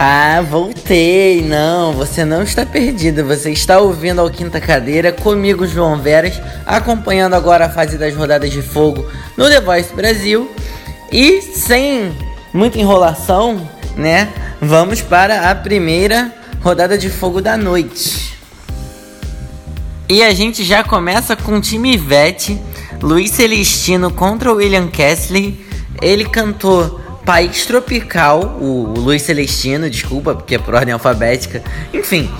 Ah, voltei! Não, você não está perdido. Você está ouvindo ao Quinta Cadeira comigo, João Veras, acompanhando agora a fase das rodadas de fogo no The Voice Brasil. E sem muita enrolação, né? Vamos para a primeira rodada de fogo da noite. E a gente já começa com o time Ivete, Luiz Celestino contra William Kessley. Ele cantou País Tropical, o Luiz Celestino, desculpa, porque é por ordem alfabética. Enfim,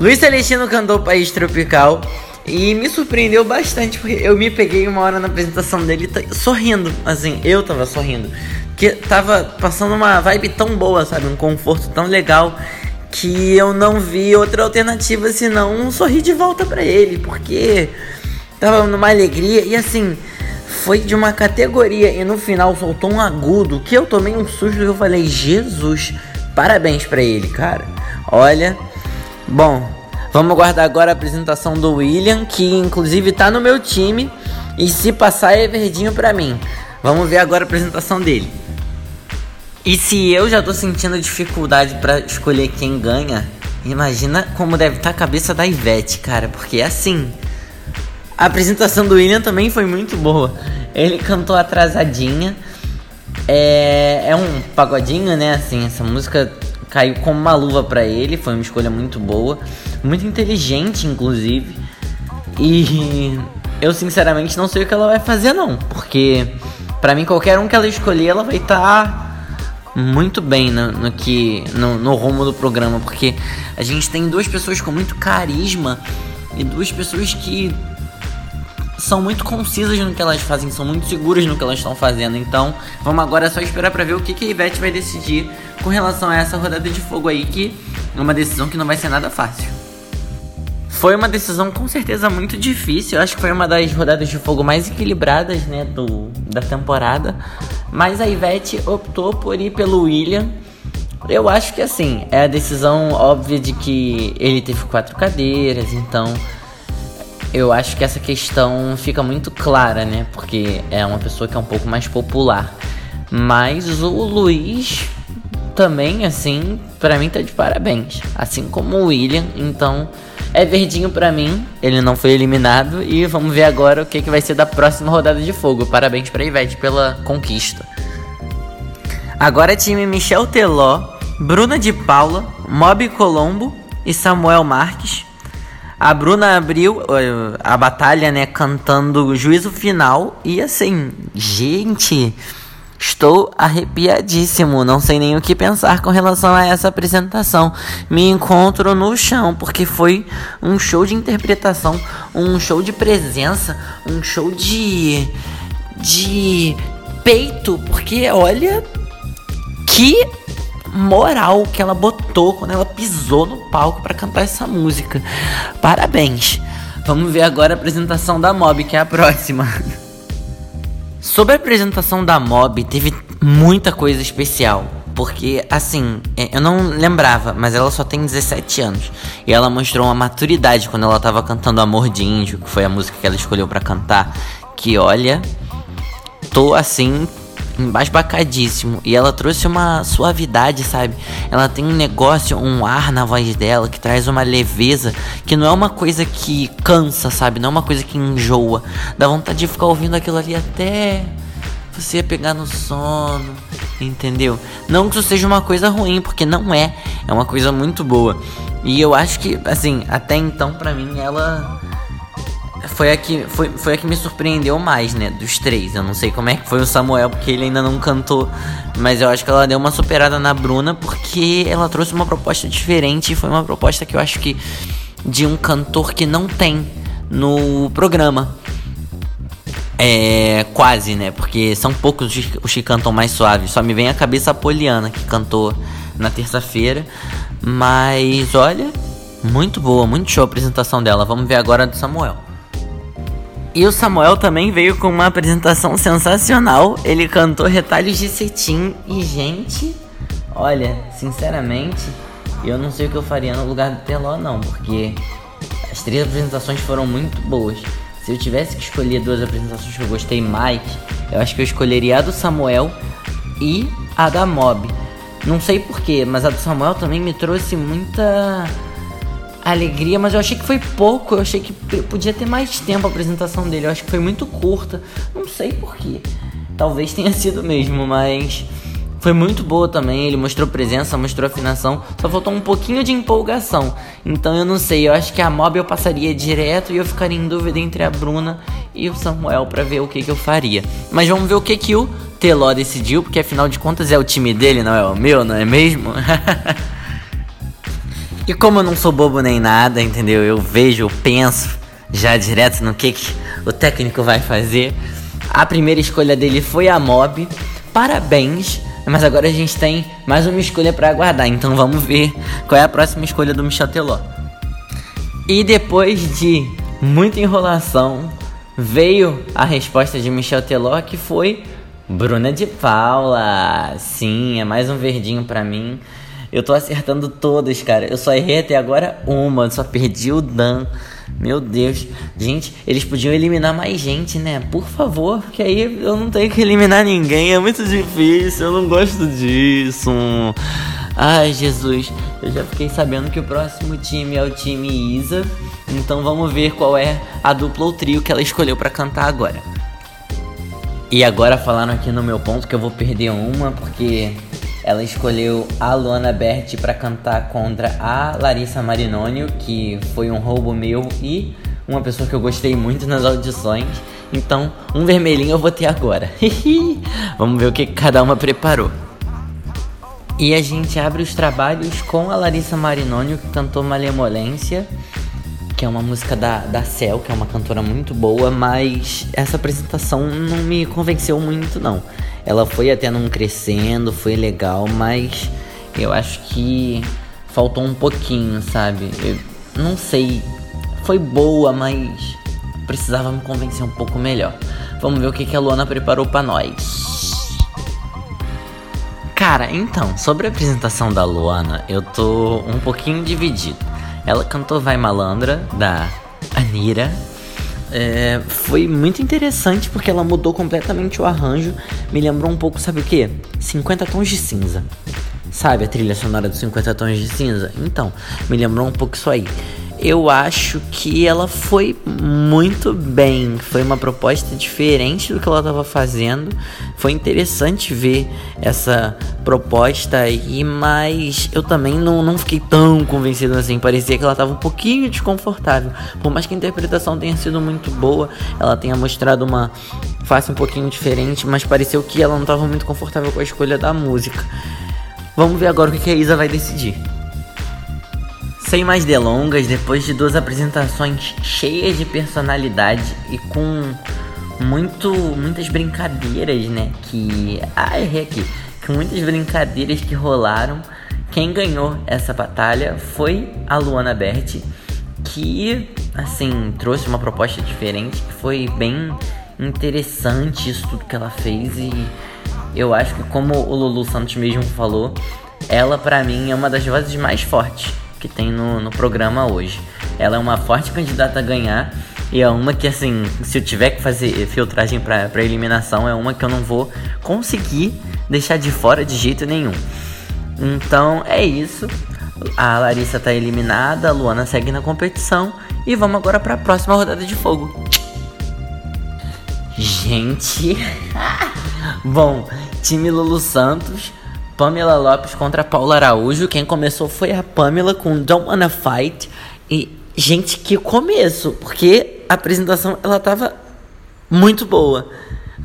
Luiz Celestino cantou País Tropical e me surpreendeu bastante, porque eu me peguei uma hora na apresentação dele sorrindo, assim, eu tava sorrindo. Que tava passando uma vibe tão boa, sabe? Um conforto tão legal que eu não vi outra alternativa senão sorrir de volta para ele, porque tava numa alegria e assim foi de uma categoria e no final soltou um agudo que eu tomei um susto e eu falei, Jesus, parabéns para ele, cara. Olha, bom, vamos aguardar agora a apresentação do William, que inclusive tá no meu time e se passar é verdinho para mim. Vamos ver agora a apresentação dele. E se eu já tô sentindo dificuldade para escolher quem ganha, imagina como deve estar tá a cabeça da Ivete, cara, porque é assim, a apresentação do William também foi muito boa. Ele cantou atrasadinha. É, é um pagodinho, né? Assim, essa música caiu como uma luva para ele. Foi uma escolha muito boa, muito inteligente, inclusive. E eu sinceramente não sei o que ela vai fazer não, porque para mim qualquer um que ela escolher, ela vai estar tá muito bem no, no que no, no rumo do programa, porque a gente tem duas pessoas com muito carisma e duas pessoas que são muito concisas no que elas fazem, são muito seguras no que elas estão fazendo. Então, vamos agora só esperar para ver o que, que a Ivete vai decidir com relação a essa rodada de fogo aí, que é uma decisão que não vai ser nada fácil. Foi uma decisão com certeza muito difícil. Eu acho que foi uma das rodadas de fogo mais equilibradas, né, do, da temporada. Mas a Ivete optou por ir pelo William. Eu acho que assim, é a decisão óbvia de que ele teve quatro cadeiras, então eu acho que essa questão fica muito clara, né? Porque é uma pessoa que é um pouco mais popular. Mas o Luiz também, assim, para mim tá de parabéns. Assim como o William, então é verdinho para mim. Ele não foi eliminado e vamos ver agora o que, que vai ser da próxima rodada de fogo. Parabéns para Ivete pela conquista. Agora time Michel Teló, Bruna de Paula, Mob Colombo e Samuel Marques a Bruna abriu uh, a batalha, né, cantando Juízo Final. E assim, gente, estou arrepiadíssimo. Não sei nem o que pensar com relação a essa apresentação. Me encontro no chão, porque foi um show de interpretação, um show de presença, um show de. de peito. Porque olha. Que moral que ela botou quando ela pisou no palco para cantar essa música. Parabéns. Vamos ver agora a apresentação da Mob, que é a próxima. Sobre a apresentação da Mob, teve muita coisa especial. Porque, assim, é, eu não lembrava, mas ela só tem 17 anos. E ela mostrou uma maturidade quando ela tava cantando Amor de Índio, que foi a música que ela escolheu para cantar. Que olha, tô assim, embasbacadíssimo. E ela trouxe uma suavidade, sabe? Ela tem um negócio, um ar na voz dela que traz uma leveza que não é uma coisa que cansa, sabe? Não é uma coisa que enjoa. Dá vontade de ficar ouvindo aquilo ali até você pegar no sono, entendeu? Não que isso seja uma coisa ruim, porque não é. É uma coisa muito boa. E eu acho que, assim, até então, pra mim, ela foi a que, foi, foi a que me surpreendeu mais, né? Dos três. Eu não sei como é que foi o Samuel, porque ele ainda não cantou. Mas eu acho que ela deu uma superada na Bruna, porque ela trouxe uma proposta diferente. Foi uma proposta que eu acho que de um cantor que não tem no programa. É, quase, né? Porque são poucos os que cantam mais suaves. Só me vem a cabeça a Poliana, que cantou na terça-feira. Mas olha, muito boa, muito show a apresentação dela. Vamos ver agora a do Samuel. E o Samuel também veio com uma apresentação sensacional. Ele cantou Retalhos de Cetim. E, gente, olha, sinceramente, eu não sei o que eu faria no lugar do Teló, não, porque as três apresentações foram muito boas. Se eu tivesse que escolher duas apresentações que eu gostei mais, eu acho que eu escolheria a do Samuel e a da Mob. Não sei porquê, mas a do Samuel também me trouxe muita alegria, mas eu achei que foi pouco. Eu achei que podia ter mais tempo a apresentação dele. Eu acho que foi muito curta. Não sei porquê. Talvez tenha sido mesmo, mas foi muito boa também. Ele mostrou presença, mostrou afinação. Só faltou um pouquinho de empolgação. Então eu não sei. Eu acho que a Mob eu passaria direto e eu ficaria em dúvida entre a Bruna e o Samuel para ver o que, que eu faria. Mas vamos ver o que, que o Teló decidiu, porque afinal de contas é o time dele, não é o meu, não é mesmo? e como eu não sou bobo nem nada, entendeu? Eu vejo, eu penso já direto no que, que o técnico vai fazer. A primeira escolha dele foi a Mob. Parabéns! Mas agora a gente tem mais uma escolha para aguardar, então vamos ver qual é a próxima escolha do Michel Teló. E depois de muita enrolação, veio a resposta de Michel Teló que foi Bruna de Paula. Sim, é mais um verdinho para mim. Eu tô acertando todas, cara. Eu só errei até agora uma, só perdi o Dan. Meu Deus. Gente, eles podiam eliminar mais gente, né? Por favor, porque aí eu não tenho que eliminar ninguém. É muito difícil, eu não gosto disso. Ai, Jesus. Eu já fiquei sabendo que o próximo time é o time Isa. Então vamos ver qual é a dupla ou trio que ela escolheu para cantar agora. E agora falaram aqui no meu ponto que eu vou perder uma porque ela escolheu a Luana Berti para cantar contra a Larissa Marinoni, que foi um roubo meu e uma pessoa que eu gostei muito nas audições. Então, um vermelhinho eu vou ter agora. Vamos ver o que cada uma preparou. E a gente abre os trabalhos com a Larissa Marinoni, que cantou Malemolência, que é uma música da, da Cel, que é uma cantora muito boa, mas essa apresentação não me convenceu muito, não. Ela foi até num crescendo, foi legal, mas eu acho que faltou um pouquinho, sabe? Eu não sei, foi boa, mas precisava me convencer um pouco melhor. Vamos ver o que, que a Luana preparou para nós. Cara, então, sobre a apresentação da Luana, eu tô um pouquinho dividido. Ela cantou Vai Malandra, da Anira, é, foi muito interessante porque ela mudou completamente o arranjo. Me lembrou um pouco, sabe o que? 50 tons de cinza. Sabe a trilha sonora dos 50 tons de cinza? Então, me lembrou um pouco isso aí eu acho que ela foi muito bem. Foi uma proposta diferente do que ela estava fazendo. Foi interessante ver essa proposta aí, mas eu também não, não fiquei tão convencido assim. Parecia que ela estava um pouquinho desconfortável. Por mais que a interpretação tenha sido muito boa, ela tenha mostrado uma face um pouquinho diferente, mas pareceu que ela não estava muito confortável com a escolha da música. Vamos ver agora o que a Isa vai decidir. Sem mais delongas, depois de duas apresentações cheias de personalidade e com muito, muitas brincadeiras, né? Que. Ah, errei aqui. Com muitas brincadeiras que rolaram. Quem ganhou essa batalha foi a Luana Berti, que, assim, trouxe uma proposta diferente, que foi bem interessante isso tudo que ela fez e eu acho que como o Lulu Santos mesmo falou, ela para mim é uma das vozes mais fortes que tem no, no programa hoje. Ela é uma forte candidata a ganhar e é uma que, assim, se eu tiver que fazer filtragem para eliminação, é uma que eu não vou conseguir deixar de fora de jeito nenhum. Então é isso. A Larissa tá eliminada, a Luana segue na competição e vamos agora para a próxima rodada de fogo. Gente, bom, time Lulu Santos Pamela Lopes contra Paula Araújo. Quem começou foi a Pamela com Don't Wanna Fight. E, gente, que começo! Porque a apresentação ela tava muito boa.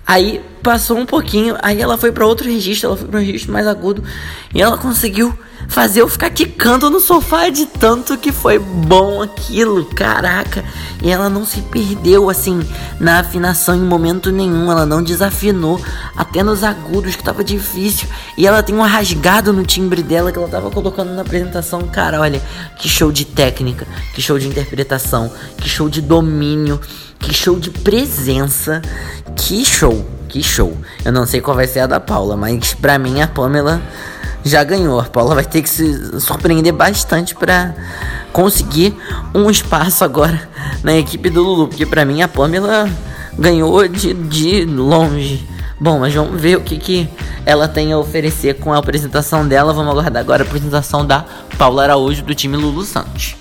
Aí passou um pouquinho, aí ela foi para outro registro, ela foi para um registro mais agudo e ela conseguiu fazer eu ficar quicando no sofá de tanto que foi bom aquilo, caraca. E ela não se perdeu assim na afinação em momento nenhum, ela não desafinou até nos agudos que tava difícil. E ela tem um rasgado no timbre dela que ela tava colocando na apresentação, cara, olha, que show de técnica, que show de interpretação, que show de domínio, que show de presença, que show, que show. Eu não sei qual vai ser a da Paula, mas pra mim a Pamela já ganhou. A Paula vai ter que se surpreender bastante para conseguir um espaço agora na equipe do Lulu, porque para mim a Pamela ganhou de, de longe. Bom, mas vamos ver o que, que ela tem a oferecer com a apresentação dela. Vamos aguardar agora a apresentação da Paula Araújo do time Lulu Santos.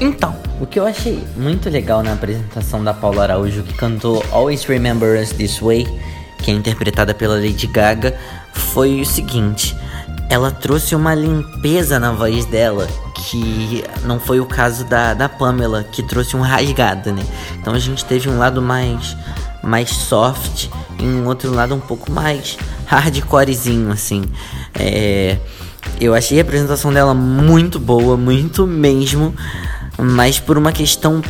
Então, o que eu achei muito legal na apresentação da Paula Araújo, que cantou Always Remember Us This Way, que é interpretada pela Lady Gaga, foi o seguinte: ela trouxe uma limpeza na voz dela, que não foi o caso da, da Pamela, que trouxe um rasgado, né? Então a gente teve um lado mais, mais soft e um outro lado um pouco mais hardcorezinho, assim. É, eu achei a apresentação dela muito boa, muito mesmo mas por uma questão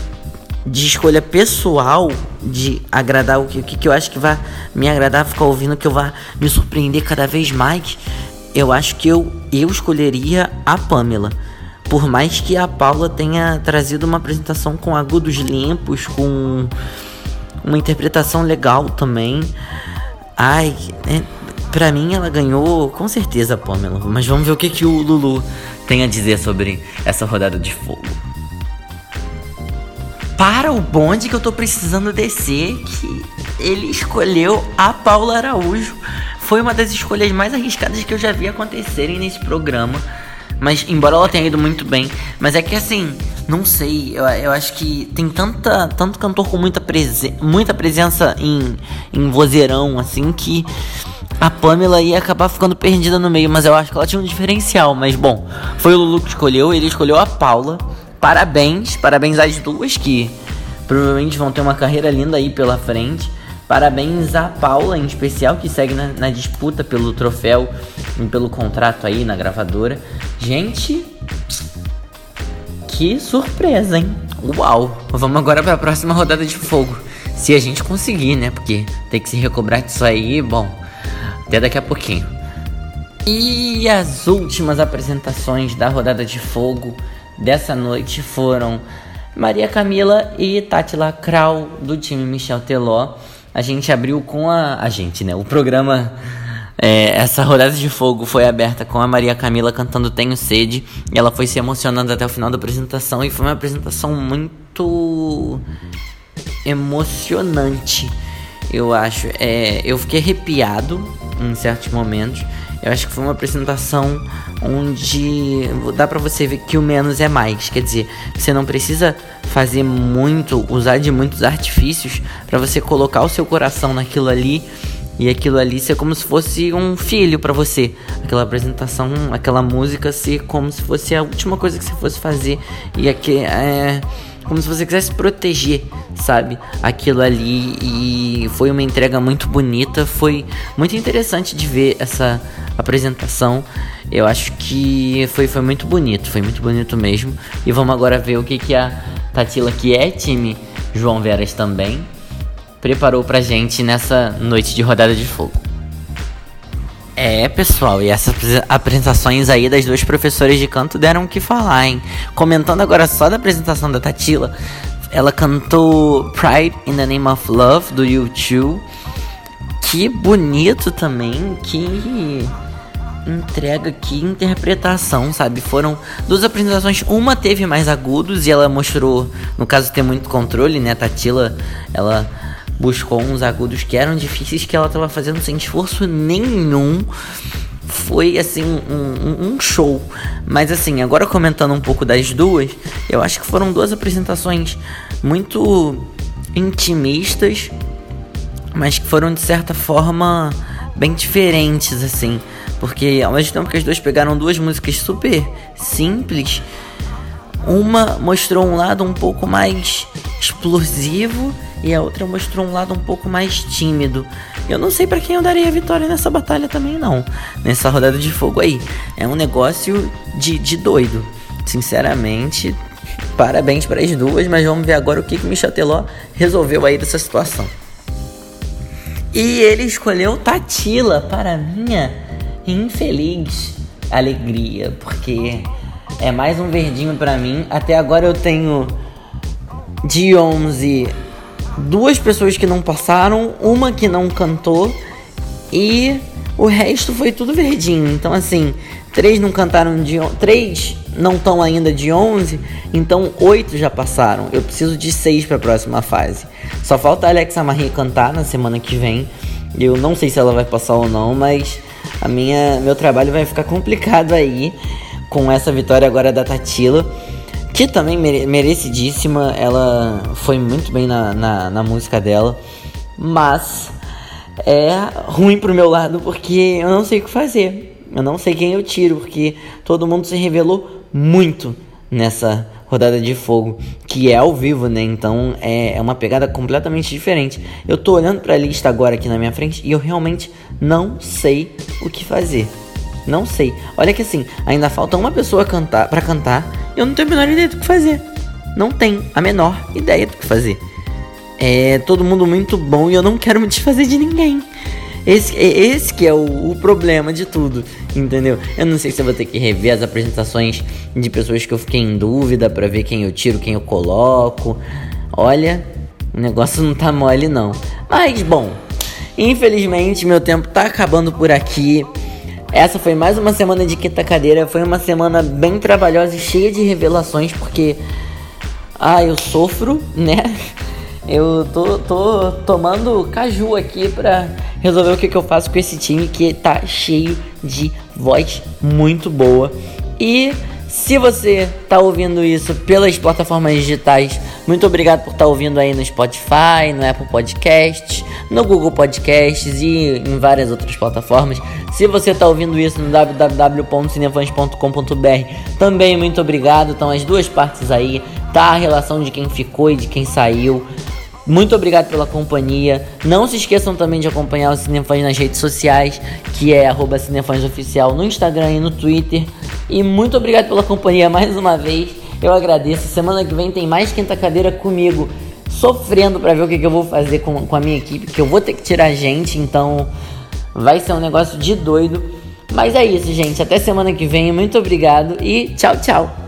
de escolha pessoal, de agradar o que, o que eu acho que vai me agradar, ficar ouvindo, que eu vá me surpreender cada vez mais, eu acho que eu, eu escolheria a Pamela. Por mais que a Paula tenha trazido uma apresentação com agudos limpos, com uma interpretação legal também. Ai, é, pra mim ela ganhou com certeza a Pamela. Mas vamos ver o que, que o Lulu tem a dizer sobre essa rodada de fogo para o bonde que eu tô precisando descer, que ele escolheu a Paula Araújo. Foi uma das escolhas mais arriscadas que eu já vi acontecerem nesse programa. Mas, embora ela tenha ido muito bem, mas é que assim, não sei, eu, eu acho que tem tanta, tanto cantor com muita, presen muita presença em, em vozeirão, assim, que a Pamela ia acabar ficando perdida no meio, mas eu acho que ela tinha um diferencial. Mas bom, foi o Lulu que escolheu, ele escolheu a Paula. Parabéns, parabéns às duas que provavelmente vão ter uma carreira linda aí pela frente. Parabéns a Paula em especial que segue na, na disputa pelo troféu e pelo contrato aí na gravadora. Gente, que surpresa, hein? Uau! Vamos agora para a próxima rodada de fogo. Se a gente conseguir, né? Porque tem que se recobrar disso aí, bom, até daqui a pouquinho. E as últimas apresentações da rodada de fogo dessa noite foram Maria Camila e Tatila Krau, do time Michel Teló. A gente abriu com a. A gente, né? O programa. É, essa rodada de fogo foi aberta com a Maria Camila cantando Tenho Sede. E ela foi se emocionando até o final da apresentação. E foi uma apresentação muito emocionante, eu acho. É, eu fiquei arrepiado em certos momentos. Eu acho que foi uma apresentação onde dá para você ver que o menos é mais. Quer dizer, você não precisa fazer muito, usar de muitos artifícios para você colocar o seu coração naquilo ali e aquilo ali ser como se fosse um filho para você. Aquela apresentação, aquela música ser como se fosse a última coisa que você fosse fazer e aqui é como se você quisesse proteger, sabe? Aquilo ali e foi uma entrega muito bonita, foi muito interessante de ver essa apresentação. Eu acho que foi, foi muito bonito, foi muito bonito mesmo. E vamos agora ver o que, que a Tatila, que é time João Veras também, preparou pra gente nessa noite de rodada de fogo. É, pessoal, e essas apresentações aí das duas professoras de canto deram o que falar, hein? Comentando agora só da apresentação da Tatila, ela cantou Pride in the Name of Love do YouTube. Que bonito também, que entrega, que interpretação, sabe? Foram duas apresentações, uma teve mais agudos e ela mostrou, no caso, ter muito controle, né? Tatila, ela buscou uns agudos que eram difíceis que ela estava fazendo sem esforço nenhum. Foi assim um, um, show. Mas assim, agora comentando um pouco das duas, eu acho que foram duas apresentações muito intimistas, mas que foram de certa forma bem diferentes assim, porque ao mesmo tempo que as duas pegaram duas músicas super simples, uma mostrou um lado um pouco mais explosivo e a outra mostrou um lado um pouco mais tímido. Eu não sei para quem eu daria a vitória nessa batalha também não, nessa rodada de fogo aí. É um negócio de, de doido. Sinceramente, parabéns para as duas, mas vamos ver agora o que, que Michel Teló resolveu aí dessa situação. E ele escolheu Tatila para minha infeliz alegria, porque é mais um verdinho para mim. Até agora eu tenho de 11 duas pessoas que não passaram, uma que não cantou e o resto foi tudo verdinho. Então assim, três não cantaram de três não estão ainda de 11, então oito já passaram. Eu preciso de seis para a próxima fase. Só falta a Alexa Marie cantar na semana que vem. Eu não sei se ela vai passar ou não, mas a minha, meu trabalho vai ficar complicado aí com essa vitória agora da Tatila. Que também mere merecidíssima, ela foi muito bem na, na, na música dela, mas é ruim pro meu lado porque eu não sei o que fazer. Eu não sei quem eu tiro, porque todo mundo se revelou muito nessa rodada de fogo, que é ao vivo, né? Então é, é uma pegada completamente diferente. Eu tô olhando para a lista agora aqui na minha frente e eu realmente não sei o que fazer. Não sei. Olha que assim, ainda falta uma pessoa cantar para cantar. E eu não tenho a menor ideia do que fazer. Não tenho a menor ideia do que fazer. É todo mundo muito bom e eu não quero me desfazer de ninguém. Esse, esse que é o, o, problema de tudo, entendeu? Eu não sei se eu vou ter que rever as apresentações de pessoas que eu fiquei em dúvida para ver quem eu tiro, quem eu coloco. Olha, o negócio não tá mole não. Mas bom, infelizmente meu tempo tá acabando por aqui. Essa foi mais uma semana de quinta cadeira. Foi uma semana bem trabalhosa e cheia de revelações, porque. Ah, eu sofro, né? Eu tô, tô tomando caju aqui pra resolver o que, que eu faço com esse time que tá cheio de voz muito boa. E se você tá ouvindo isso pelas plataformas digitais, muito obrigado por estar tá ouvindo aí no Spotify, no Apple Podcasts, no Google Podcasts e em várias outras plataformas. Se você tá ouvindo isso no www.cinefãs.com.br, também muito obrigado. Estão as duas partes aí, tá a relação de quem ficou e de quem saiu. Muito obrigado pela companhia. Não se esqueçam também de acompanhar o Cinefãs nas redes sociais, que é arroba Oficial no Instagram e no Twitter. E muito obrigado pela companhia mais uma vez. Eu agradeço. Semana que vem tem mais quinta cadeira comigo, sofrendo para ver o que, que, eu vou fazer com, com a minha equipe, que eu vou ter que tirar gente, então vai ser um negócio de doido. Mas é isso, gente. Até semana que vem. Muito obrigado e tchau, tchau.